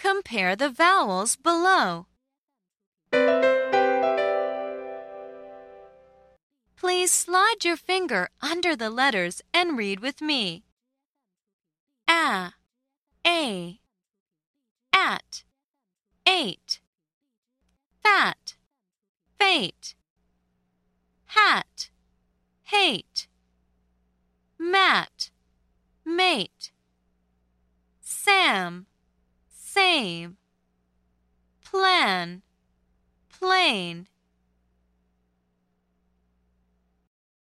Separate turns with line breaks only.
Compare the vowels below. Please slide your finger under the letters and read with me. A, a, at, eight, fat, fate, hat, hate, mat, mate, Sam, same, plan, plane.